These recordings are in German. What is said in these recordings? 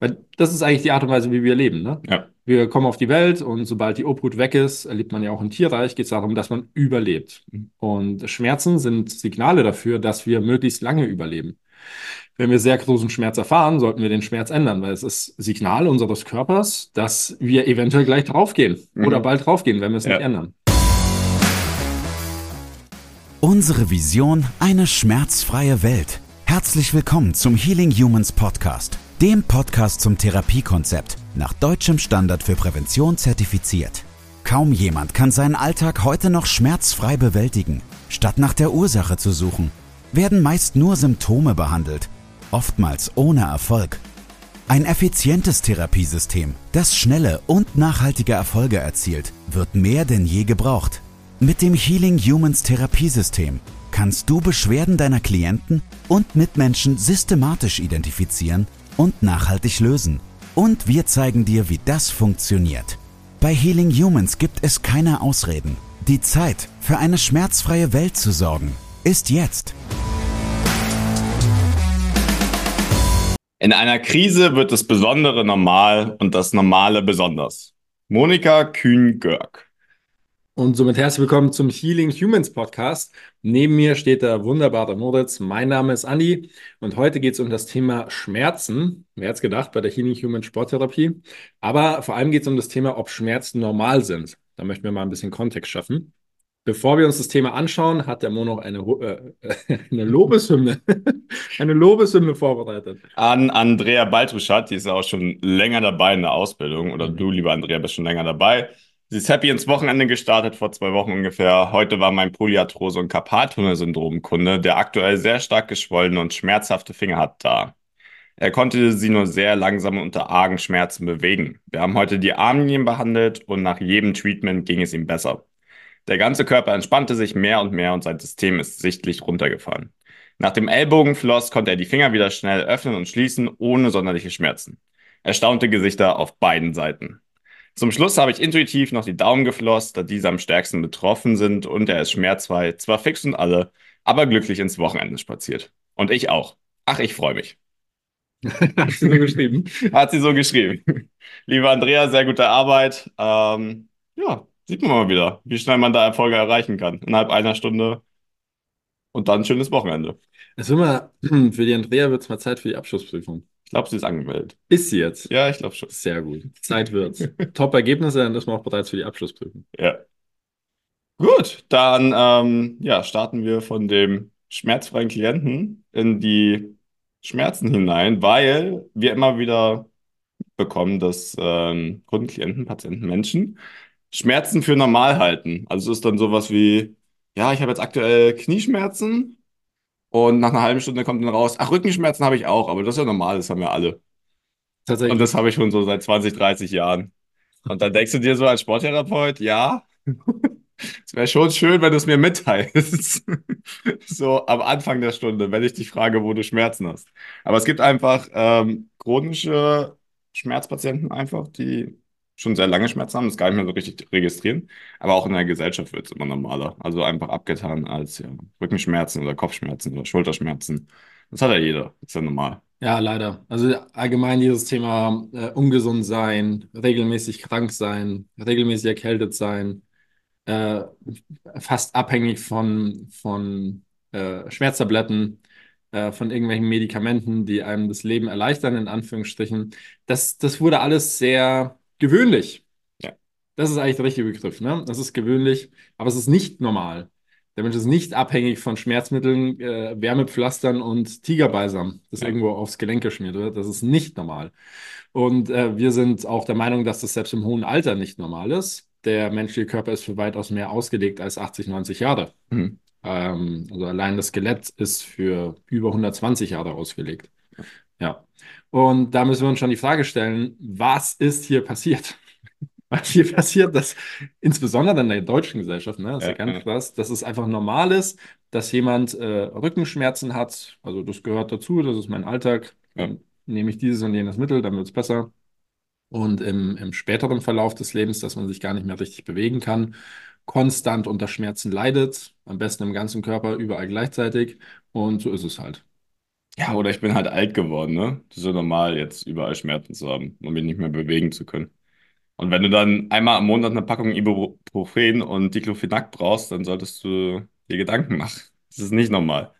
Weil das ist eigentlich die Art und Weise, wie wir leben, ne? Ja. Wir kommen auf die Welt und sobald die Obhut weg ist, erlebt man ja auch im Tierreich, geht es darum, dass man überlebt. Und Schmerzen sind Signale dafür, dass wir möglichst lange überleben. Wenn wir sehr großen Schmerz erfahren, sollten wir den Schmerz ändern, weil es ist Signal unseres Körpers, dass wir eventuell gleich draufgehen Mhm. oder bald draufgehen, wenn wir es Ja. nicht ändern. Unsere Vision, eine schmerzfreie Welt. Herzlich willkommen zum Healing Humans Podcast, dem Podcast zum Therapiekonzept, nach deutschem Standard für Prävention zertifiziert. Kaum jemand kann seinen Alltag heute noch schmerzfrei bewältigen. Statt nach der Ursache zu suchen, werden meist nur Symptome behandelt, oftmals ohne Erfolg. Ein effizientes Therapiesystem, das schnelle und nachhaltige Erfolge erzielt, wird mehr denn je gebraucht. Mit dem Healing Humans Therapiesystem kannst du Beschwerden deiner Klienten und Mitmenschen systematisch identifizieren und nachhaltig lösen. Und wir zeigen dir, wie das funktioniert. Bei Healing Humans gibt es keine Ausreden. Die Zeit, für eine schmerzfreie Welt zu sorgen, ist jetzt. In einer Krise wird das Besondere normal und das Normale besonders. Monika Kühn-Görg. Und somit herzlich willkommen zum Healing Humans Podcast. Neben mir steht der wunderbare Moritz. Mein Name ist Andi und heute geht es um das Thema Schmerzen. Wer hätte es gedacht bei der Healing Human Sporttherapie? Aber vor allem geht es um das Thema, ob Schmerzen normal sind. Da möchten wir mal ein bisschen Kontext schaffen. Bevor wir uns das Thema anschauen, hat der Mo noch eine, äh, eine Lobeshymne, eine Lobeshymne vorbereitet. An Andrea Baltruschat, die ist auch schon länger dabei in der Ausbildung. Oder du, lieber Andrea, bist schon länger dabei. Sie ist happy ins Wochenende gestartet, vor zwei Wochen ungefähr. Heute war mein Polyarthrose- und Karpaltunnelsyndrom-Kunde, der aktuell sehr stark geschwollene und schmerzhafte Finger hat, da. Er konnte sie nur sehr langsam unter argen Schmerzen bewegen. Wir haben heute die Armlinien behandelt und nach jedem Treatment ging es ihm besser. Der ganze Körper entspannte sich mehr und mehr und sein System ist sichtlich runtergefahren. Nach dem Ellbogenfloss konnte er die Finger wieder schnell öffnen und schließen, ohne sonderliche Schmerzen. Erstaunte Gesichter auf beiden Seiten. Zum Schluss habe ich intuitiv noch die Daumen geflosst, da diese am stärksten betroffen sind und er ist schmerzfrei, zwar fix und alle, aber glücklich ins Wochenende spaziert. Und ich auch. Ach, ich freue mich. Hat sie so geschrieben. Hat sie so geschrieben. Liebe Andrea, sehr gute Arbeit. Ähm, ja, sieht man mal wieder, wie schnell man da Erfolge erreichen kann. Innerhalb einer Stunde und dann ein schönes Wochenende. Es wird mal, für die Andrea wird es mal Zeit für die Abschlussprüfung. Ich glaube, sie ist angemeldet. Ist sie jetzt? Ja, ich glaube schon. Sehr gut. Zeit wird's. Top-Ergebnisse, dann ist man auch bereits für die Abschlussprüfung. Ja. Gut, dann ähm, ja, starten wir von dem schmerzfreien Klienten in die Schmerzen hinein, weil wir immer wieder bekommen, dass ähm, Kunden, Klienten, Patienten, Menschen Schmerzen für normal halten. Also es ist dann sowas wie, ja, ich habe jetzt aktuell Knieschmerzen und nach einer halben Stunde kommt dann raus, ach, Rückenschmerzen habe ich auch, aber das ist ja normal, das haben wir alle. Tatsächlich. Und das habe ich schon so seit 20, 30 Jahren. Und dann denkst du dir so als Sporttherapeut, ja, es wäre schon schön, wenn du es mir mitteilst. So am Anfang der Stunde, wenn ich dich frage, wo du Schmerzen hast. Aber es gibt einfach ähm, chronische Schmerzpatienten einfach, die schon sehr lange Schmerzen haben, das gar nicht mehr so richtig registrieren. Aber auch in der Gesellschaft wird es immer normaler. Also einfach abgetan als ja, Rückenschmerzen oder Kopfschmerzen oder Schulterschmerzen. Das hat ja jeder. Das ist ja normal. Ja, leider. Also allgemein dieses Thema äh, ungesund sein, regelmäßig krank sein, regelmäßig erkältet sein, äh, fast abhängig von, von äh, Schmerztabletten, äh, von irgendwelchen Medikamenten, die einem das Leben erleichtern, in Anführungsstrichen. Das, das wurde alles sehr gewöhnlich. Ja. Das ist eigentlich der richtige Begriff, ne? Das ist gewöhnlich, aber es ist nicht normal. Der Mensch ist nicht abhängig von Schmerzmitteln, äh, Wärmepflastern und Tigerbalsam, das Ja. irgendwo aufs Gelenk geschmiert wird. Das ist nicht normal. Und äh, wir sind auch der Meinung, dass das selbst im hohen Alter nicht normal ist. Der menschliche Körper ist für weitaus mehr ausgelegt als 80, 90 Jahre. Mhm. Ähm, also allein das Skelett ist für über 120 Jahre ausgelegt. Ja. Und da müssen wir uns schon die Frage stellen, was ist hier passiert? Was hier passiert, dass insbesondere in der deutschen Gesellschaft, ne, das ist ja ganz krass, dass es einfach normal ist, dass jemand äh, Rückenschmerzen hat. Also das gehört dazu, das ist mein Alltag. Ja. Nehme ich dieses und jenes Mittel, dann wird es besser. Und im, im späteren Verlauf des Lebens, dass man sich gar nicht mehr richtig bewegen kann, konstant unter Schmerzen leidet, am besten im ganzen Körper, überall gleichzeitig. Und so ist es halt. Ja, oder ich bin halt alt geworden, ne? Das ist ja normal, jetzt überall Schmerzen zu haben und mich nicht mehr bewegen zu können. Und wenn du dann einmal im Monat eine Packung Ibuprofen und Diclofenac brauchst, dann solltest du dir Gedanken machen. Das ist nicht normal.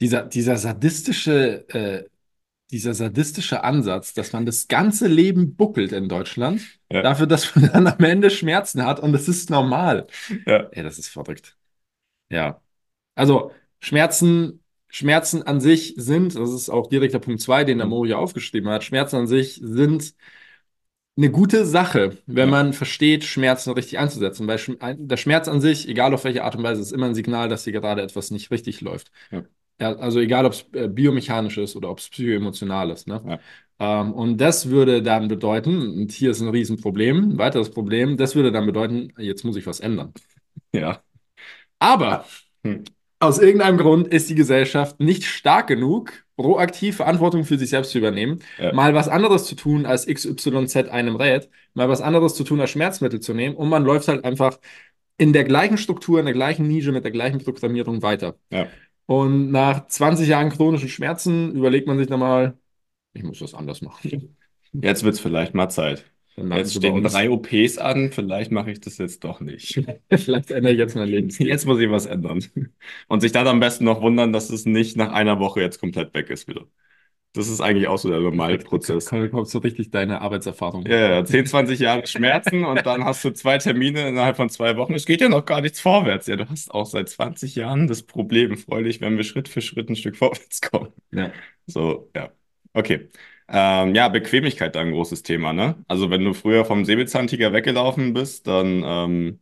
Dieser, dieser sadistische, äh, dieser sadistische Ansatz, dass man das ganze Leben buckelt in Deutschland, Ja. dafür, dass man dann am Ende Schmerzen hat und das ist normal. Ja. Ey, das ist verrückt. Ja. Also Schmerzen, Schmerzen an sich sind, das ist auch direkt der Punkt 2, den der Mo hier aufgeschrieben hat, Schmerzen an sich sind eine gute Sache, wenn Ja. man versteht, Schmerzen richtig einzusetzen. Weil der Schmerz an sich, egal auf welche Art und Weise, ist immer ein Signal, dass hier gerade etwas nicht richtig läuft. Ja. Ja, also egal, ob es äh, biomechanisch ist oder ob es psychoemotional ist. Ne? Ja. Ähm, und das würde dann bedeuten, und hier ist ein Riesenproblem, ein weiteres Problem, das würde dann bedeuten, jetzt muss ich was ändern. Ja. Aber Hm. Aus irgendeinem Grund ist die Gesellschaft nicht stark genug, proaktiv Verantwortung für sich selbst zu übernehmen, Ja. mal was anderes zu tun, als XYZ einem rät, mal was anderes zu tun, als Schmerzmittel zu nehmen und man läuft halt einfach in der gleichen Struktur, in der gleichen Nische, mit der gleichen Programmierung weiter. Ja. Und nach 20 Jahren chronischen Schmerzen überlegt man sich dann mal, ich muss das anders machen. Jetzt wird es vielleicht mal Zeit. Jetzt stehen drei OPs an, vielleicht mache ich das jetzt doch nicht. Vielleicht ändere ich jetzt mein Leben. Jetzt muss ich was ändern. Und sich dann am besten noch wundern, dass es nicht nach einer Woche jetzt komplett weg ist wieder. Das ist eigentlich auch so der normale Prozess. Kommt kommt so richtig deine Arbeitserfahrung. Ja, ja, 10, 20 Jahre Schmerzen und dann hast du zwei Termine innerhalb von zwei Wochen. Es geht ja noch gar nichts vorwärts. Ja, du hast auch seit 20 Jahren das Problem. Freu dich, wenn wir Schritt für Schritt ein Stück vorwärts kommen. Ja. So, ja. Okay. Ähm, ja, Bequemlichkeit da ein großes Thema, ne? Also wenn du früher vom Säbelzahntiger weggelaufen bist, dann ähm,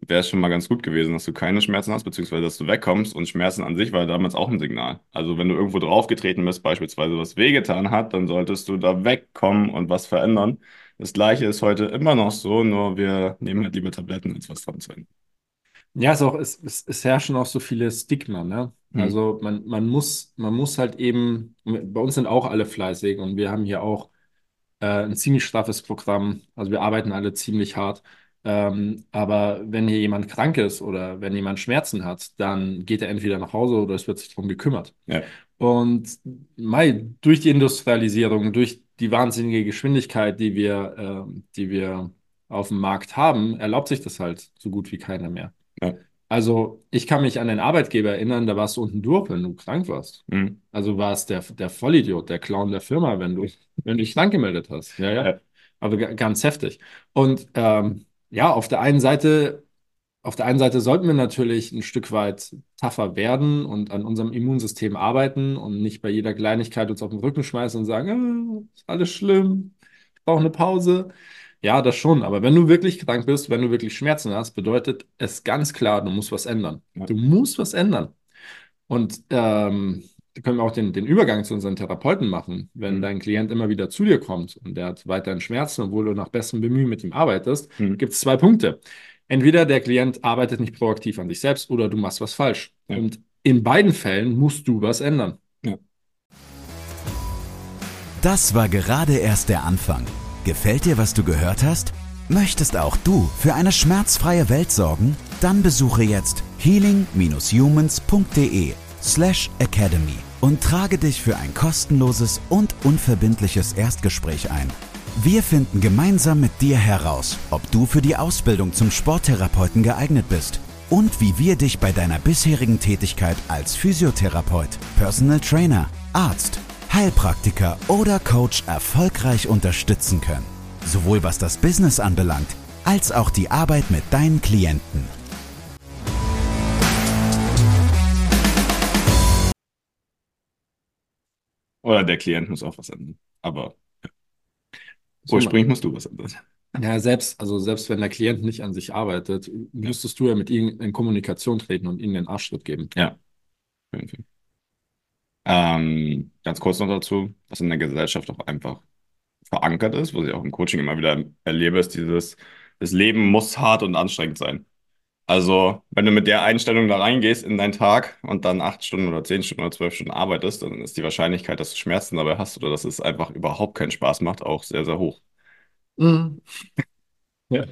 wäre es schon mal ganz gut gewesen, dass du keine Schmerzen hast, beziehungsweise dass du wegkommst. Und Schmerzen an sich war damals auch ein Signal. Also wenn du irgendwo draufgetreten bist, beispielsweise was wehgetan hat, dann solltest du da wegkommen und was verändern. Das Gleiche ist heute immer noch so, nur wir nehmen halt lieber Tabletten, als was dran zu ändern. Ja, es, auch, es, es, es herrschen auch so viele Stigma, ne? Hm. Also man, man muss, man muss halt eben, bei uns sind auch alle fleißig und wir haben hier auch äh, ein ziemlich straffes Programm. Also wir arbeiten alle ziemlich hart. Ähm, aber wenn hier jemand krank ist oder wenn jemand Schmerzen hat, dann geht er entweder nach Hause oder es wird sich darum gekümmert. Ja. Und mei, durch die Industrialisierung, durch die wahnsinnige Geschwindigkeit, die wir, ähm, die wir auf dem Markt haben, erlaubt sich das halt so gut wie keiner mehr. Ja. Also ich kann mich an den Arbeitgeber erinnern, da warst du unten durch, wenn du krank warst. Hm. Also war es der, der Vollidiot, der Clown der Firma, wenn du, wenn du dich krank gemeldet hast. Ja, ja. Ja. Aber ga- ganz heftig. Und ähm, ja, auf der einen Seite, auf der einen Seite sollten wir natürlich ein Stück weit tougher werden und an unserem Immunsystem arbeiten und nicht bei jeder Kleinigkeit uns auf den Rücken schmeißen und sagen, ah, ist alles schlimm, ich brauche eine Pause. Ja, das schon. Aber wenn du wirklich krank bist, wenn du wirklich Schmerzen hast, bedeutet es ganz klar, du musst was ändern. Ja. Du musst was ändern. Und ähm, da können wir auch den, den Übergang zu unseren Therapeuten machen. Wenn Mhm. dein Klient immer wieder zu dir kommt und der hat weiterhin Schmerzen, obwohl du nach bestem Bemühen mit ihm arbeitest, Mhm. gibt es zwei Punkte. Entweder der Klient arbeitet nicht proaktiv an sich selbst oder du machst was falsch. Ja. Und in beiden Fällen musst du was ändern. Das war gerade erst der Anfang. Gefällt dir, was du gehört hast? Möchtest auch du für eine schmerzfreie Welt sorgen? Dann besuche jetzt healing-humans.de slash academy und trage dich für ein kostenloses und unverbindliches Erstgespräch ein. Wir finden gemeinsam mit dir heraus, ob du für die Ausbildung zum Sporttherapeuten geeignet bist und wie wir dich bei deiner bisherigen Tätigkeit als Physiotherapeut, Personal Trainer, Arzt, Heilpraktiker oder Coach erfolgreich unterstützen können. Sowohl was das Business anbelangt, als auch die Arbeit mit deinen Klienten. Oder der Klient muss auch was ändern. Aber So, ursprünglich musst du was ändern. Ja, selbst, also selbst wenn der Klient nicht an sich arbeitet, müsstest du ja mit ihm in Kommunikation treten und ihm den Arschtritt geben. Ja. Irgendwie. Ähm, ganz kurz noch dazu, was in der Gesellschaft auch einfach verankert ist, was ich auch im Coaching immer wieder erlebe, ist dieses, das Leben muss hart und anstrengend sein. Also, wenn du mit der Einstellung da reingehst in deinen Tag und dann acht Stunden oder zehn Stunden oder zwölf Stunden arbeitest, dann ist die Wahrscheinlichkeit, dass du Schmerzen dabei hast oder dass es einfach überhaupt keinen Spaß macht, auch sehr, sehr hoch. Ja.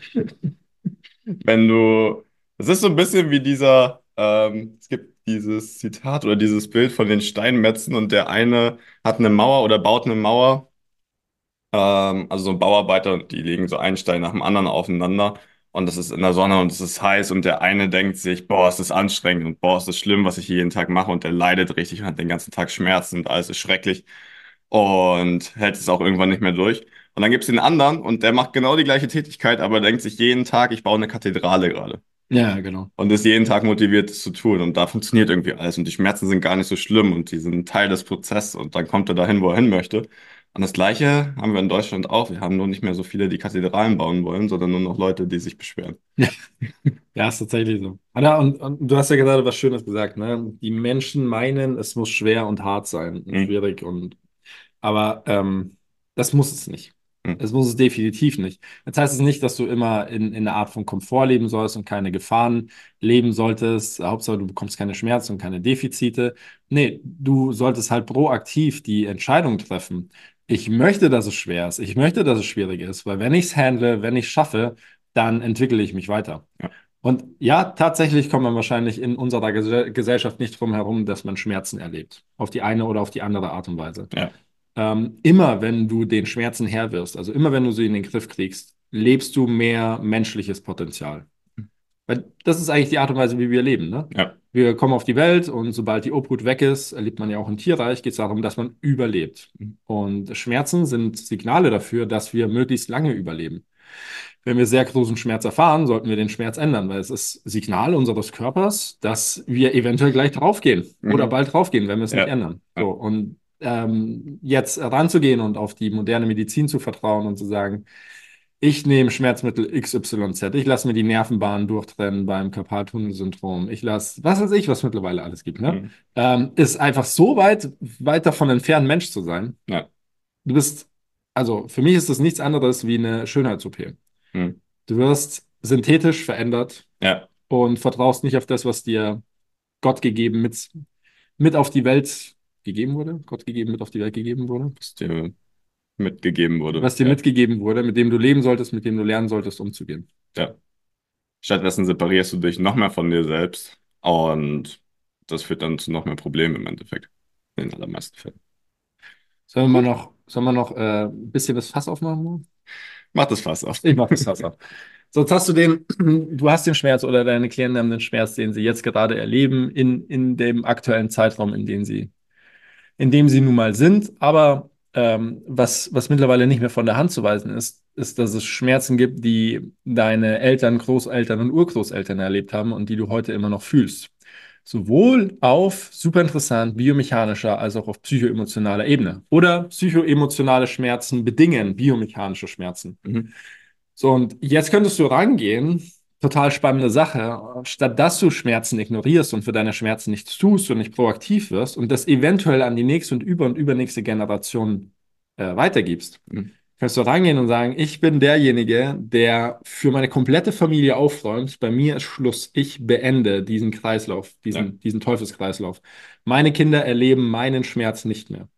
wenn du, es ist so ein bisschen wie dieser, ähm, es gibt dieses Zitat oder dieses Bild von den Steinmetzen und der eine hat eine Mauer oder baut eine Mauer. Ähm, also so ein Bauarbeiter, die legen so einen Stein nach dem anderen aufeinander und das ist in der Sonne und es ist heiß und der eine denkt sich, boah, es ist anstrengend und boah, es ist schlimm, was ich hier jeden Tag mache und der leidet richtig und hat den ganzen Tag Schmerzen und alles ist schrecklich und hält es auch irgendwann nicht mehr durch. Und dann gibt es den anderen und der macht genau die gleiche Tätigkeit, aber denkt sich jeden Tag, ich baue eine Kathedrale gerade. Ja, genau. Und ist jeden Tag motiviert, das zu tun. Und da funktioniert irgendwie alles. Und die Schmerzen sind gar nicht so schlimm und die sind Teil des Prozesses. Und dann kommt er dahin, wo er hin möchte. Und das Gleiche haben wir in Deutschland auch. Wir haben nur nicht mehr so viele, die Kathedralen bauen wollen, sondern nur noch Leute, die sich beschweren. Ja, ja ist tatsächlich so. Anna, und, und du hast ja gerade was Schönes gesagt, ne? Die Menschen meinen, es muss schwer und hart sein und Mhm. schwierig und aber ähm, das muss es nicht. Es muss es definitiv nicht. Jetzt heißt es nicht, dass du immer in, in einer Art von Komfort leben sollst und keine Gefahren leben solltest. Hauptsache, du bekommst keine Schmerzen und keine Defizite. Nee, du solltest halt proaktiv die Entscheidung treffen. Ich möchte, dass es schwer ist. Ich möchte, dass es schwierig ist, weil wenn ich es handle, wenn ich es schaffe, dann entwickle ich mich weiter. Ja. Und ja, tatsächlich kommt man wahrscheinlich in unserer Ges Gesellschaft nicht drum herum, dass man Schmerzen erlebt. Auf die eine oder auf die andere Art und Weise. Ja. Ähm, immer wenn du den Schmerzen Herr wirst, also immer wenn du sie in den Griff kriegst, lebst du mehr menschliches Potenzial. Weil das ist eigentlich die Art und Weise, wie wir leben. Ne? Ja. Wir kommen auf die Welt und sobald die Obhut weg ist, erlebt man ja auch im Tierreich, geht es darum, dass man überlebt. Mhm. Und Schmerzen sind Signale dafür, dass wir möglichst lange überleben. Wenn wir sehr großen Schmerz erfahren, sollten wir den Schmerz ändern, weil es ist Signal unseres Körpers, dass wir eventuell gleich draufgehen Mhm. oder bald draufgehen, wenn wir es Ja. nicht ändern. So, und ähm, jetzt ranzugehen und auf die moderne Medizin zu vertrauen und zu sagen, ich nehme Schmerzmittel XYZ, ich lasse mir die Nervenbahnen durchtrennen beim Karpaltunnelsyndrom, ich lasse, was weiß ich, was mittlerweile alles gibt, ne? Mhm. Ähm, ist einfach so weit, weit davon entfernt, Mensch zu sein. Ja. Du bist, also für mich ist das nichts anderes wie eine Schönheits-OP. Mhm. Du wirst synthetisch verändert Ja. und vertraust nicht auf das, was dir Gott gegeben mit, mit auf die Welt gegeben wurde. Gott gegeben, mit auf die Welt gegeben wurde. Was dir mitgegeben wurde. Was dir ja. mitgegeben wurde, mit dem du leben solltest, mit dem du lernen solltest, umzugehen. Ja. Stattdessen separierst du dich noch mehr von dir selbst und das führt dann zu noch mehr Problemen im Endeffekt. In den allermeisten Fällen. Sollen wir mal noch, sollen wir noch äh, ein bisschen das Fass aufmachen? Mach das fast auf. Ich mach das Fass auf. So, jetzt hast du den, du hast den Schmerz oder deine Klienten haben den Schmerz, den sie jetzt gerade erleben, in, in dem aktuellen Zeitraum, in dem sie, in dem sie nun mal sind. Aber ähm, was, was mittlerweile nicht mehr von der Hand zu weisen ist, ist, dass es Schmerzen gibt, die deine Eltern, Großeltern und Urgroßeltern erlebt haben und die du heute immer noch fühlst. Sowohl auf super interessant biomechanischer als auch auf psychoemotionaler Ebene. Oder psychoemotionale Schmerzen bedingen biomechanische Schmerzen. Mhm. So, und jetzt könntest du rangehen, total spannende Sache, statt dass du Schmerzen ignorierst und für deine Schmerzen nichts tust und nicht proaktiv wirst und das eventuell an die nächste und über- und übernächste Generation äh, weitergibst, Mhm. kannst du rangehen und sagen, ich bin derjenige, der für meine komplette Familie aufräumt, bei mir ist Schluss, ich beende diesen Kreislauf, diesen, Ja. diesen Teufelskreislauf. Meine Kinder erleben meinen Schmerz nicht mehr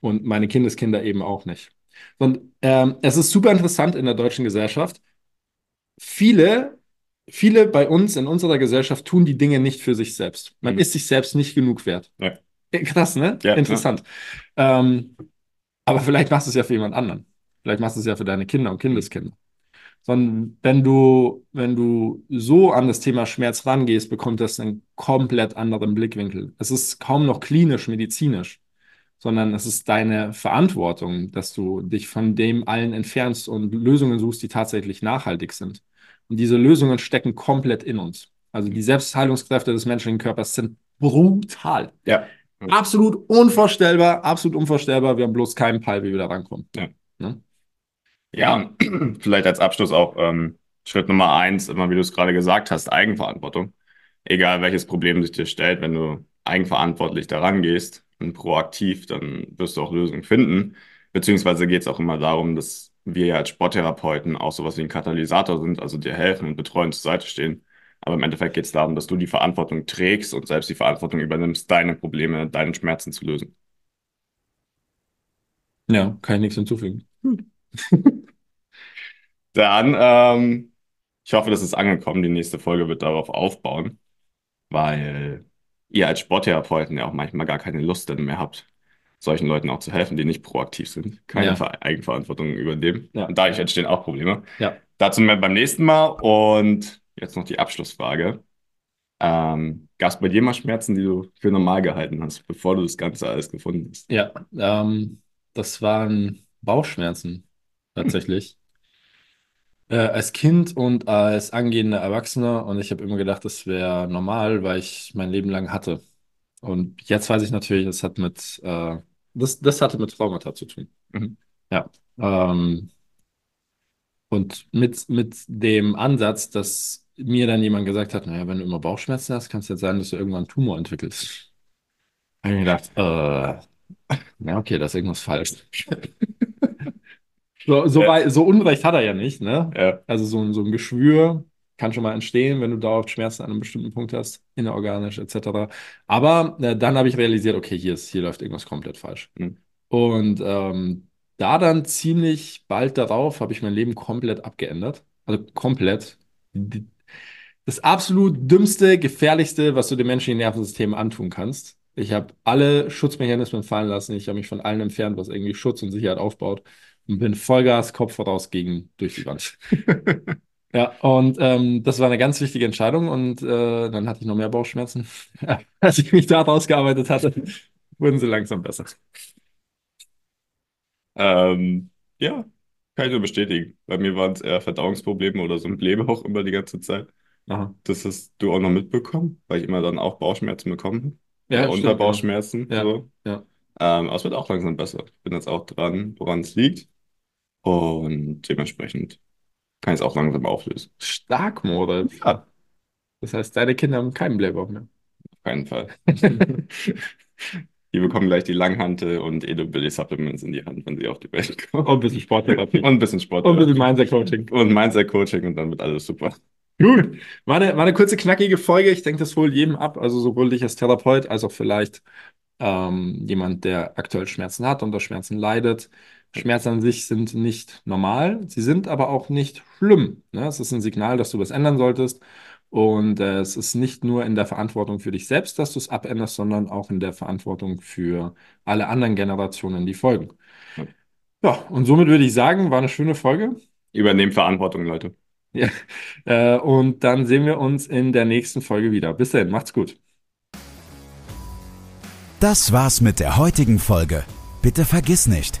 und meine Kindeskinder eben auch nicht. Und ähm, es ist super interessant in der deutschen Gesellschaft. Viele, viele bei uns in unserer Gesellschaft tun die Dinge nicht für sich selbst. Man Mhm. ist sich selbst nicht genug wert. Ja. Krass, ne? Ja, Interessant. Ähm, aber vielleicht machst du es ja für jemand anderen. Vielleicht machst du es ja für deine Kinder und Kindeskinder. Sondern wenn du, wenn du so an das Thema Schmerz rangehst, bekommt das einen komplett anderen Blickwinkel. Es ist kaum noch klinisch, medizinisch, sondern es ist deine Verantwortung, dass du dich von dem allen entfernst und Lösungen suchst, die tatsächlich nachhaltig sind. Und diese Lösungen stecken komplett in uns. Also die Selbstheilungskräfte des menschlichen Körpers sind brutal. Ja. Absolut unvorstellbar, absolut unvorstellbar. Wir haben bloß keinen Peil, wie wir da rankommen. Ja. Ne? Ja, vielleicht als Abschluss auch ähm, Schritt Nummer eins, immer wie du es gerade gesagt hast, Eigenverantwortung. Egal welches Problem sich dir stellt, wenn du eigenverantwortlich daran gehst und proaktiv, dann wirst du auch Lösungen finden. Beziehungsweise geht es auch immer darum, dass wir ja als Sporttherapeuten auch sowas wie ein Katalysator sind, also dir helfen und betreuen zur Seite stehen. Aber im Endeffekt geht es darum, dass du die Verantwortung trägst und selbst die Verantwortung übernimmst, deine Probleme, deine Schmerzen zu lösen. Ja, kann ich nichts hinzufügen. Dann, ähm, ich hoffe, das ist angekommen. Die nächste Folge wird darauf aufbauen, weil ihr als Sporttherapeuten ja auch manchmal gar keine Lust mehr habt, solchen Leuten auch zu helfen, die nicht proaktiv sind, keine Ja. Ver Eigenverantwortung übernehmen. Ja. Und dadurch entstehen auch Probleme. Ja. Dazu mehr beim nächsten Mal. Und jetzt noch die Abschlussfrage. Ähm, Gab es bei dir mal Schmerzen, die du für normal gehalten hast, bevor du das Ganze alles gefunden hast? Ja, ähm, das waren Bauchschmerzen tatsächlich. Äh, als Kind und als angehender Erwachsener und ich habe immer gedacht, das wäre normal, weil ich mein Leben lang hatte. Und jetzt weiß ich natürlich, das hat mit, äh, das, das hatte mit Traumata zu tun. Mhm. Ja. Ähm, und mit, mit dem Ansatz, dass mir dann jemand gesagt hat, naja, wenn du immer Bauchschmerzen hast, kann es jetzt sein, dass du irgendwann einen Tumor entwickelst. Habe ich mir gedacht, äh, ja, okay, da ist irgendwas falsch. So, so, Ja. wei- so Unrecht hat er ja nicht, ne? Ja. Also so, so ein Geschwür kann schon mal entstehen, wenn du dauerhaft Schmerzen an einem bestimmten Punkt hast, innerorganisch etc. Aber äh, dann habe ich realisiert, okay, hier ist, hier läuft irgendwas komplett falsch. Mhm. Und ähm, da dann ziemlich bald darauf habe ich mein Leben komplett abgeändert. Also komplett. Das absolut dümmste, gefährlichste, was du dem menschlichen Nervensystem antun kannst. Ich habe alle Schutzmechanismen fallen lassen. Ich habe mich von allen entfernt, was irgendwie Schutz und Sicherheit aufbaut. Und bin Vollgas, Kopf voraus gegen durch die Wand. Ja, und ähm, das war eine ganz wichtige Entscheidung. Und äh, dann hatte ich noch mehr Bauchschmerzen. Als ich mich da rausgearbeitet hatte, wurden sie langsam besser. Ähm, ja, kann ich nur bestätigen. Bei mir waren es eher Verdauungsprobleme oder so ein Blähbauch immer die ganze Zeit. Aha. Das hast du auch noch mitbekommen, weil ich immer dann auch Bauchschmerzen bekommen habe. Ja, Oder stimmt, genau. Unterbauchschmerzen. Ja, So. ja. Ähm, aber es wird auch langsam besser. Ich bin jetzt auch dran, woran es liegt. Und dementsprechend kann ich es auch langsam auflösen. Stark, Moritz. Ja, Das heißt, deine Kinder haben keinen Blähbauch mehr. auf keinen Fall. Die bekommen gleich die Langhante und Edo-Billy Supplements in die Hand, wenn sie auf die Welt kommen. Und ein bisschen Sporttherapie. Und ein bisschen Sport. Und ein bisschen Mindset-Coaching. Und Mindset-Coaching und dann wird alles super. Gut, war eine, war eine kurze, knackige Folge. Ich denke, das holt jedem ab. Also sowohl dich als Therapeut als auch vielleicht ähm, jemand, der aktuell Schmerzen hat, unter Schmerzen leidet. Schmerzen an sich sind nicht normal, sie sind aber auch nicht schlimm. Ne? Es ist ein Signal, dass du was ändern solltest. Und äh, es ist nicht nur in der Verantwortung für dich selbst, dass du es abänderst, sondern auch in der Verantwortung für alle anderen Generationen, die folgen. Ja. Ja, und somit würde ich sagen, war eine schöne Folge. Übernehmt Verantwortung, Leute. Ja. Äh, und dann sehen wir uns in der nächsten Folge wieder. Bis dahin, macht's gut. Das war's mit der heutigen Folge. Bitte vergiss nicht,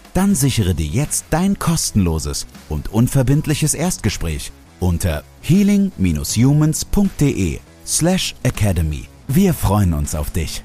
dann sichere dir jetzt dein kostenloses und unverbindliches Erstgespräch unter healing-humans.de slash academy. Wir freuen uns auf dich.